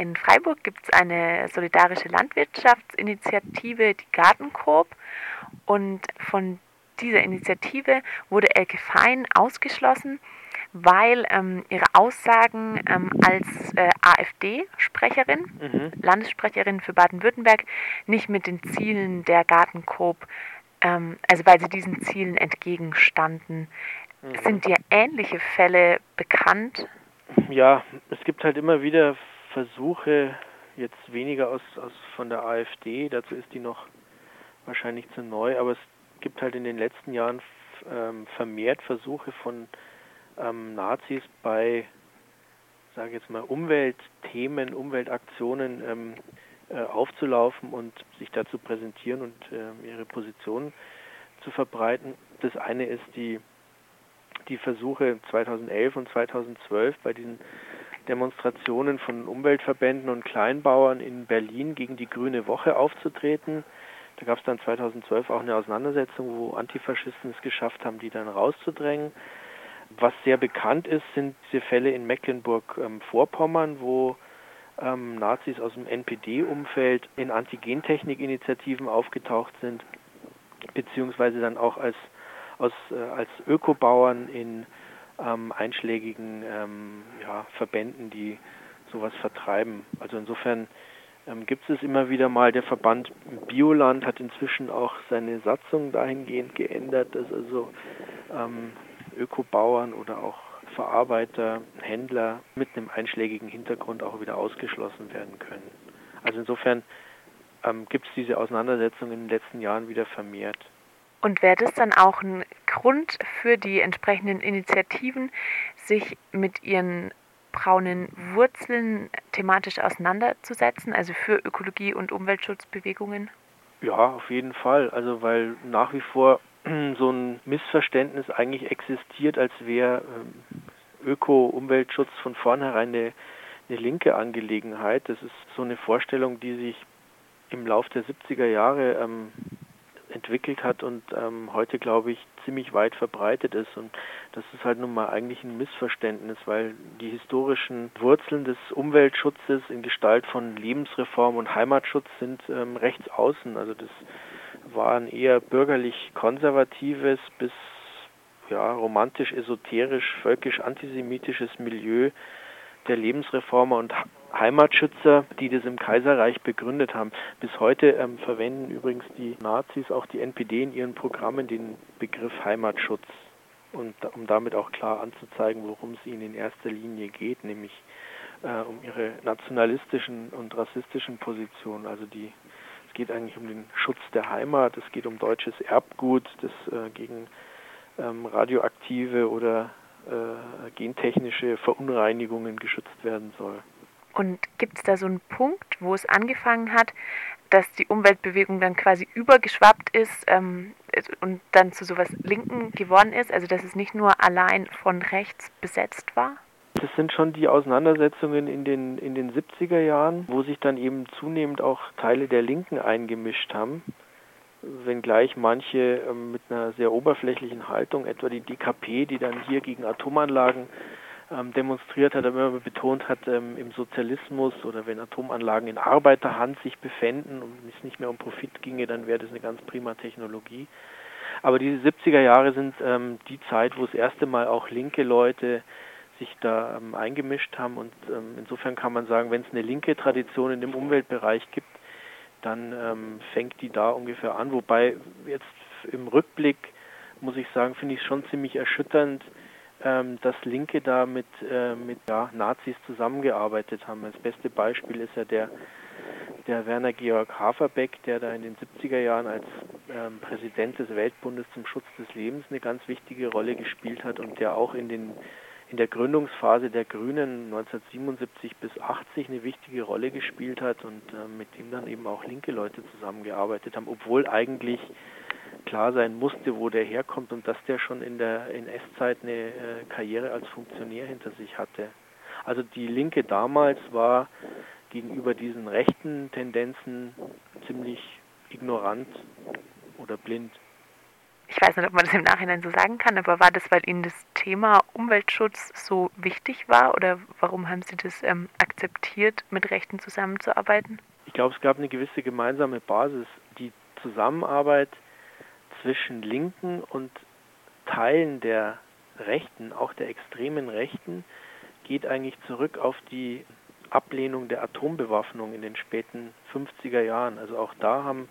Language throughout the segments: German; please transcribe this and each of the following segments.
In Freiburg gibt es eine solidarische Landwirtschaftsinitiative, die Gartenkorb. Und von dieser Initiative wurde Elke Fein ausgeschlossen, weil ähm, ihre Aussagen ähm, als äh, AfD-Sprecherin, mhm. Landessprecherin für Baden-Württemberg, nicht mit den Zielen der Gartenkorb, ähm, also weil sie diesen Zielen entgegenstanden. Mhm. Sind dir ähnliche Fälle bekannt? Ja, es gibt halt immer wieder Versuche, jetzt weniger aus, aus von der AfD, dazu ist die noch wahrscheinlich zu neu, aber es gibt halt in den letzten Jahren ähm, vermehrt Versuche von ähm, Nazis bei, sage jetzt mal, Umweltthemen, Umweltaktionen ähm, äh, aufzulaufen und sich dazu präsentieren und äh, ihre Positionen zu verbreiten. Das eine ist die, die Versuche 2011 und 2012 bei diesen Demonstrationen von Umweltverbänden und Kleinbauern in Berlin gegen die Grüne Woche aufzutreten. Da gab es dann 2012 auch eine Auseinandersetzung, wo Antifaschisten es geschafft haben, die dann rauszudrängen. Was sehr bekannt ist, sind diese Fälle in Mecklenburg-Vorpommern, wo ähm, Nazis aus dem NPD-Umfeld in Antigentechnik-Initiativen aufgetaucht sind, beziehungsweise dann auch als, aus, äh, als Ökobauern in ähm, einschlägigen ähm, ja, Verbänden, die sowas vertreiben. Also insofern ähm, gibt es immer wieder mal. Der Verband Bioland hat inzwischen auch seine Satzung dahingehend geändert, dass also ähm, Ökobauern oder auch Verarbeiter, Händler mit einem einschlägigen Hintergrund auch wieder ausgeschlossen werden können. Also insofern ähm, gibt es diese Auseinandersetzung in den letzten Jahren wieder vermehrt. Und wäre das dann auch ein Grund für die entsprechenden Initiativen, sich mit ihren braunen Wurzeln thematisch auseinanderzusetzen, also für Ökologie- und Umweltschutzbewegungen? Ja, auf jeden Fall. Also weil nach wie vor so ein Missverständnis eigentlich existiert, als wäre ähm, Öko-Umweltschutz von vornherein eine, eine linke Angelegenheit. Das ist so eine Vorstellung, die sich im Lauf der 70er Jahre ähm, entwickelt hat und ähm, heute, glaube ich, ziemlich weit verbreitet ist. Und das ist halt nun mal eigentlich ein Missverständnis, weil die historischen Wurzeln des Umweltschutzes in Gestalt von Lebensreform und Heimatschutz sind ähm, rechts außen. Also das war ein eher bürgerlich-konservatives bis ja, romantisch-esoterisch, völkisch-antisemitisches Milieu der Lebensreformer und Heimatschützer, die das im Kaiserreich begründet haben. Bis heute ähm, verwenden übrigens die Nazis, auch die NPD in ihren Programmen den Begriff Heimatschutz und um damit auch klar anzuzeigen, worum es ihnen in erster Linie geht, nämlich äh, um ihre nationalistischen und rassistischen Positionen. Also die es geht eigentlich um den Schutz der Heimat, es geht um deutsches Erbgut, das äh, gegen ähm, radioaktive oder äh, gentechnische Verunreinigungen geschützt werden soll. Und gibt es da so einen Punkt, wo es angefangen hat, dass die Umweltbewegung dann quasi übergeschwappt ist ähm, und dann zu sowas Linken geworden ist? Also dass es nicht nur allein von rechts besetzt war? Das sind schon die Auseinandersetzungen in den, in den 70er Jahren, wo sich dann eben zunehmend auch Teile der Linken eingemischt haben wenngleich manche ähm, mit einer sehr oberflächlichen Haltung, etwa die DKP, die dann hier gegen Atomanlagen ähm, demonstriert hat, aber immer betont hat, ähm, im Sozialismus oder wenn Atomanlagen in Arbeiterhand sich befänden und es nicht mehr um Profit ginge, dann wäre das eine ganz prima Technologie. Aber diese 70er Jahre sind ähm, die Zeit, wo das erste Mal auch linke Leute sich da ähm, eingemischt haben und ähm, insofern kann man sagen, wenn es eine linke Tradition in dem Umweltbereich gibt, dann ähm, fängt die da ungefähr an. Wobei jetzt im Rückblick muss ich sagen, finde ich schon ziemlich erschütternd, ähm, dass Linke da mit, äh, mit ja, Nazis zusammengearbeitet haben. Das beste Beispiel ist ja der, der Werner Georg Haferbeck, der da in den 70er Jahren als ähm, Präsident des Weltbundes zum Schutz des Lebens eine ganz wichtige Rolle gespielt hat und der auch in den in der Gründungsphase der Grünen 1977 bis 80 eine wichtige Rolle gespielt hat und äh, mit dem dann eben auch linke Leute zusammengearbeitet haben, obwohl eigentlich klar sein musste, wo der herkommt und dass der schon in der NS-Zeit eine äh, Karriere als Funktionär hinter sich hatte. Also die Linke damals war gegenüber diesen rechten Tendenzen ziemlich ignorant oder blind. ich weiß nicht, ob man das im Nachhinein so sagen kann, aber war das, weil Ihnen das Thema Umweltschutz so wichtig war oder warum haben Sie das ähm, akzeptiert, mit Rechten zusammenzuarbeiten? Ich glaube, es gab eine gewisse gemeinsame Basis. Die Zusammenarbeit zwischen Linken und Teilen der Rechten, auch der extremen Rechten, geht eigentlich zurück auf die Ablehnung der Atombewaffnung in den späten 50er Jahren. Also auch da haben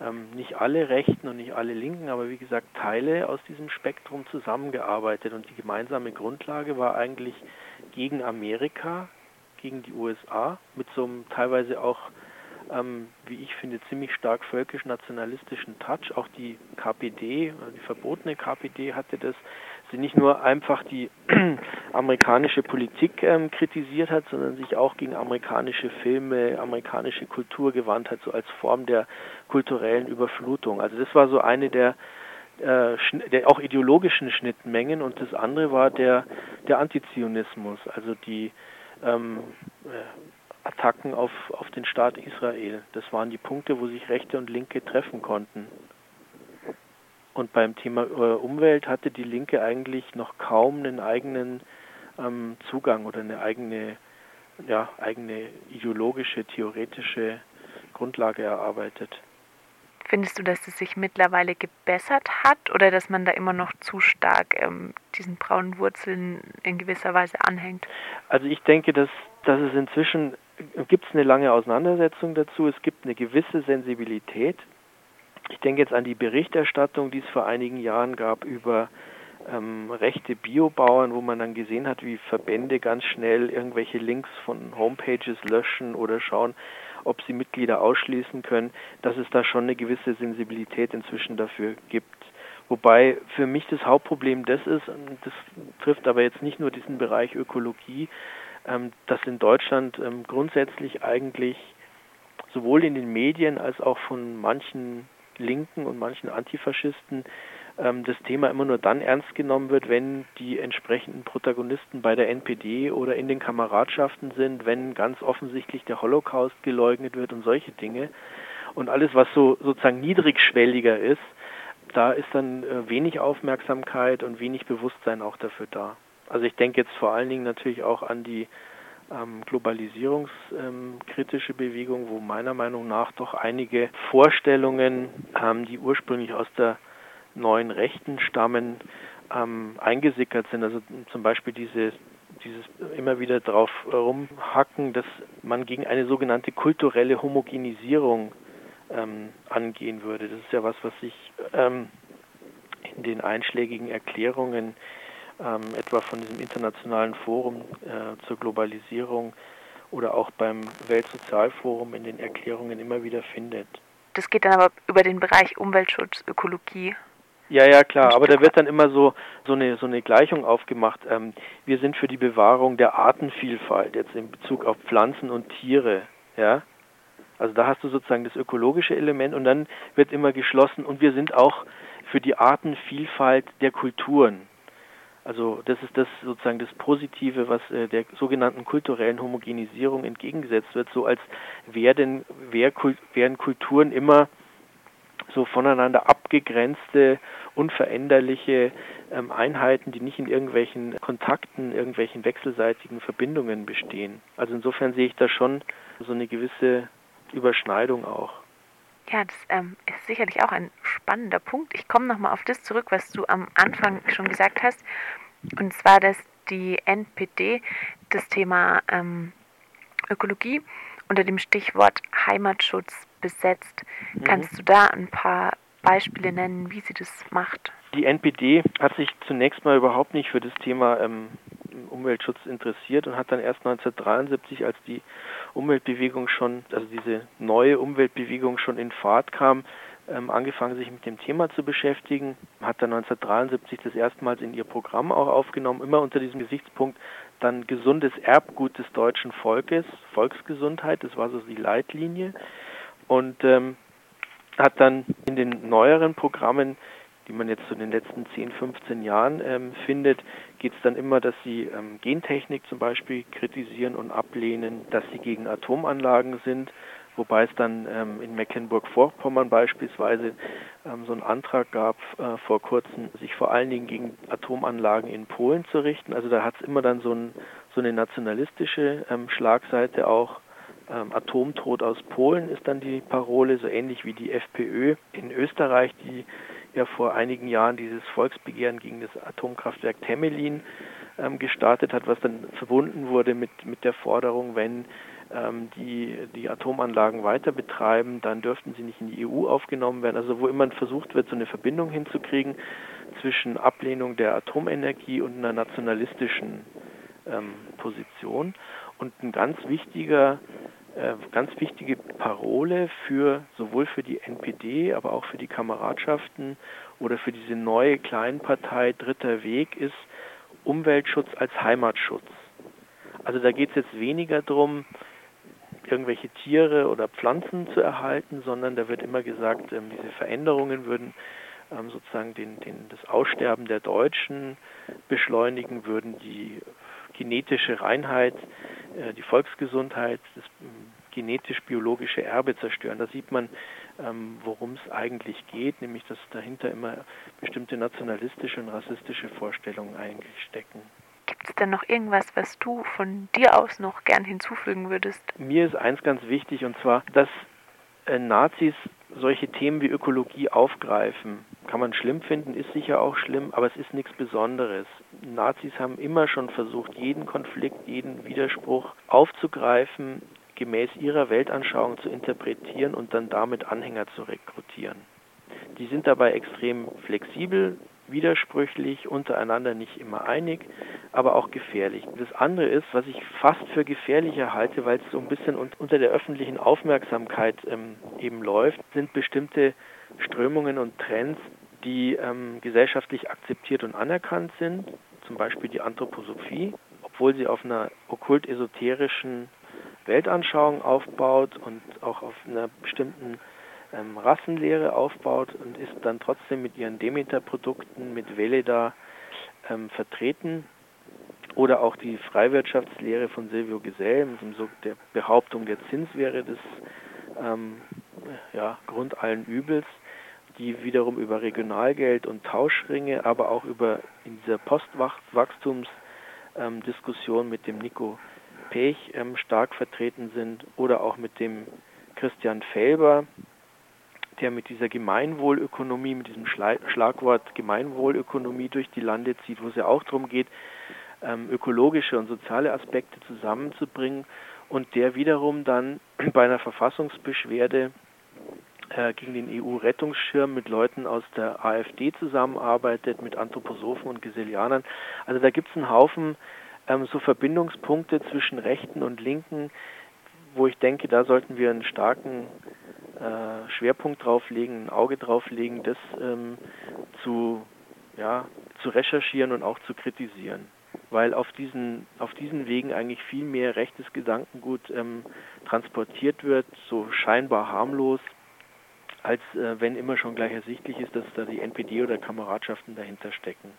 ähm, nicht alle Rechten und nicht alle Linken, aber wie gesagt Teile aus diesem Spektrum zusammengearbeitet und die gemeinsame Grundlage war eigentlich gegen Amerika, gegen die USA mit so einem teilweise auch ähm, wie ich finde, ziemlich stark völkisch-nationalistischen Touch. Auch die KPD, die verbotene KPD hatte das, sie nicht nur einfach die amerikanische Politik ähm, kritisiert hat, sondern sich auch gegen amerikanische Filme, amerikanische Kultur gewandt hat, so als Form der kulturellen Überflutung. Also das war so eine der äh, der auch ideologischen Schnittmengen und das andere war der der Antizionismus, also die ähm, äh, Attacken auf, auf den Staat Israel. Das waren die Punkte, wo sich Rechte und Linke treffen konnten. Und beim Thema äh, Umwelt hatte die Linke eigentlich noch kaum einen eigenen ähm, Zugang oder eine eigene, ja, eigene ideologische, theoretische Grundlage erarbeitet. Findest du, dass es sich mittlerweile gebessert hat oder dass man da immer noch zu stark ähm, diesen braunen Wurzeln in gewisser Weise anhängt? Also ich denke, dass, dass es inzwischen gibt es eine lange Auseinandersetzung dazu. Es gibt eine gewisse Sensibilität. Ich denke jetzt an die Berichterstattung, die es vor einigen Jahren gab über ähm, rechte Biobauern, wo man dann gesehen hat, wie Verbände ganz schnell irgendwelche Links von Homepages löschen oder schauen, ob sie Mitglieder ausschließen können, dass es da schon eine gewisse Sensibilität inzwischen dafür gibt. Wobei für mich das Hauptproblem das ist, das trifft aber jetzt nicht nur diesen Bereich Ökologie, dass in Deutschland ähm, grundsätzlich eigentlich sowohl in den Medien als auch von manchen Linken und manchen Antifaschisten ähm, das Thema immer nur dann ernst genommen wird, wenn die entsprechenden Protagonisten bei der NPD oder in den Kameradschaften sind, wenn ganz offensichtlich der Holocaust geleugnet wird und solche Dinge. Und alles, was so sozusagen niedrigschwelliger ist, da ist dann äh, wenig Aufmerksamkeit und wenig Bewusstsein auch dafür da. Also ich denke jetzt vor allen Dingen natürlich auch an die ähm, globalisierungskritische ähm, Bewegung, wo meiner Meinung nach doch einige Vorstellungen, ähm, die ursprünglich aus der neuen Rechten stammen, ähm, eingesickert sind. Also zum Beispiel diese, dieses immer wieder drauf rumhacken, dass man gegen eine sogenannte kulturelle Homogenisierung ähm, angehen würde. Das ist ja was, was sich ähm, in den einschlägigen Erklärungen ähm, etwa von diesem internationalen Forum äh, zur Globalisierung oder auch beim Weltsozialforum in den Erklärungen immer wieder findet. Das geht dann aber über den Bereich Umweltschutz, Ökologie. Ja, ja, klar, aber da wird dann immer so, so, eine, so eine Gleichung aufgemacht. Ähm, wir sind für die Bewahrung der Artenvielfalt, jetzt in Bezug auf Pflanzen und Tiere, ja. Also da hast du sozusagen das ökologische Element und dann wird immer geschlossen und wir sind auch für die Artenvielfalt der Kulturen. Also das ist das sozusagen das Positive, was äh, der sogenannten kulturellen Homogenisierung entgegengesetzt wird, so als wären, wär, wären Kulturen immer so voneinander abgegrenzte, unveränderliche ähm, Einheiten, die nicht in irgendwelchen Kontakten, irgendwelchen wechselseitigen Verbindungen bestehen. Also insofern sehe ich da schon so eine gewisse Überschneidung auch. Ja, das ähm, ist sicherlich auch ein spannender Punkt. Ich komme nochmal auf das zurück, was du am Anfang schon gesagt hast. Und zwar, dass die NPD das Thema ähm, Ökologie unter dem Stichwort Heimatschutz besetzt. Mhm. Kannst du da ein paar Beispiele nennen, wie sie das macht? Die NPD hat sich zunächst mal überhaupt nicht für das Thema ähm, Umweltschutz interessiert und hat dann erst 1973, als die Umweltbewegung schon, also diese neue Umweltbewegung schon in Fahrt kam, angefangen, sich mit dem Thema zu beschäftigen, hat dann 1973 das erstmals in ihr Programm auch aufgenommen, immer unter diesem Gesichtspunkt dann gesundes Erbgut des deutschen Volkes, Volksgesundheit, das war so die Leitlinie. Und ähm, hat dann in den neueren Programmen die man jetzt so in den letzten 10, 15 Jahren ähm, findet, geht es dann immer, dass sie ähm, Gentechnik zum Beispiel kritisieren und ablehnen, dass sie gegen Atomanlagen sind, wobei es dann ähm, in Mecklenburg-Vorpommern beispielsweise ähm, so einen Antrag gab äh, vor kurzem, sich vor allen Dingen gegen Atomanlagen in Polen zu richten. Also da hat es immer dann so, ein, so eine nationalistische ähm, Schlagseite auch. Ähm, Atomtod aus Polen ist dann die Parole, so ähnlich wie die FPÖ in Österreich, die ja vor einigen Jahren dieses Volksbegehren gegen das Atomkraftwerk Temelin ähm, gestartet hat, was dann verbunden wurde mit, mit der Forderung, wenn die die Atomanlagen weiter betreiben, dann dürften sie nicht in die EU aufgenommen werden. Also wo immer versucht wird, so eine Verbindung hinzukriegen zwischen Ablehnung der Atomenergie und einer nationalistischen ähm, Position. Und ein ganz wichtiger äh, ganz wichtige Parole für sowohl für die NPD, aber auch für die Kameradschaften oder für diese neue Kleinpartei Dritter Weg ist Umweltschutz als Heimatschutz. Also da geht es jetzt weniger darum, irgendwelche Tiere oder Pflanzen zu erhalten, sondern da wird immer gesagt, ähm, diese Veränderungen würden ähm, sozusagen den, den, das Aussterben der Deutschen beschleunigen, würden die genetische Reinheit, äh, die Volksgesundheit, das ähm, genetisch-biologische Erbe zerstören. Da sieht man, worum es eigentlich geht, nämlich dass dahinter immer bestimmte nationalistische und rassistische Vorstellungen eigentlich stecken. Es denn noch irgendwas, was du von dir aus noch gern hinzufügen würdest? Mir ist eins ganz wichtig und zwar, dass äh, Nazis solche Themen wie Ökologie aufgreifen. Kann man schlimm finden, ist sicher auch schlimm, aber es ist nichts Besonderes. Nazis haben immer schon versucht, jeden Konflikt, jeden Widerspruch aufzugreifen, gemäß ihrer Weltanschauung zu interpretieren und dann damit Anhänger zu rekrutieren. Die sind dabei extrem flexibel, widersprüchlich, untereinander nicht immer einig, aber auch gefährlich. Das andere ist, was ich fast für gefährlicher halte, weil es so ein bisschen unter der öffentlichen Aufmerksamkeit ähm, eben läuft, sind bestimmte Strömungen und Trends, die ähm, gesellschaftlich akzeptiert und anerkannt sind, zum Beispiel die Anthroposophie, obwohl sie auf einer okkult-esoterischen Weltanschauung aufbaut und auch auf einer bestimmten ähm, Rassenlehre aufbaut und ist dann trotzdem mit ihren Demeter-Produkten, mit Veleda ähm, vertreten. Oder auch die Freiwirtschaftslehre von Silvio Gesell mit der Behauptung, der Zins wäre das ähm, ja, Grund allen Übels, die wiederum über Regionalgeld und Tauschringe, aber auch über in dieser Postwachstumsdiskussion ähm, mit dem Nico Pech ähm, stark vertreten sind oder auch mit dem Christian Felber, der mit dieser Gemeinwohlökonomie, mit diesem Schlagwort Gemeinwohlökonomie durch die Lande zieht, wo es ja auch darum geht, ähm, ökologische und soziale Aspekte zusammenzubringen und der wiederum dann bei einer Verfassungsbeschwerde äh, gegen den EU-Rettungsschirm mit Leuten aus der AfD zusammenarbeitet, mit Anthroposophen und Gesellianern. Also da gibt es einen Haufen ähm, so Verbindungspunkte zwischen Rechten und Linken, wo ich denke, da sollten wir einen starken äh, Schwerpunkt drauflegen, ein Auge drauflegen, das ähm, zu, ja, zu recherchieren und auch zu kritisieren. Weil auf diesen, auf diesen Wegen eigentlich viel mehr rechtes Gedankengut ähm, transportiert wird, so scheinbar harmlos, als äh, wenn immer schon gleich ersichtlich ist, dass da die NPD oder Kameradschaften dahinter stecken.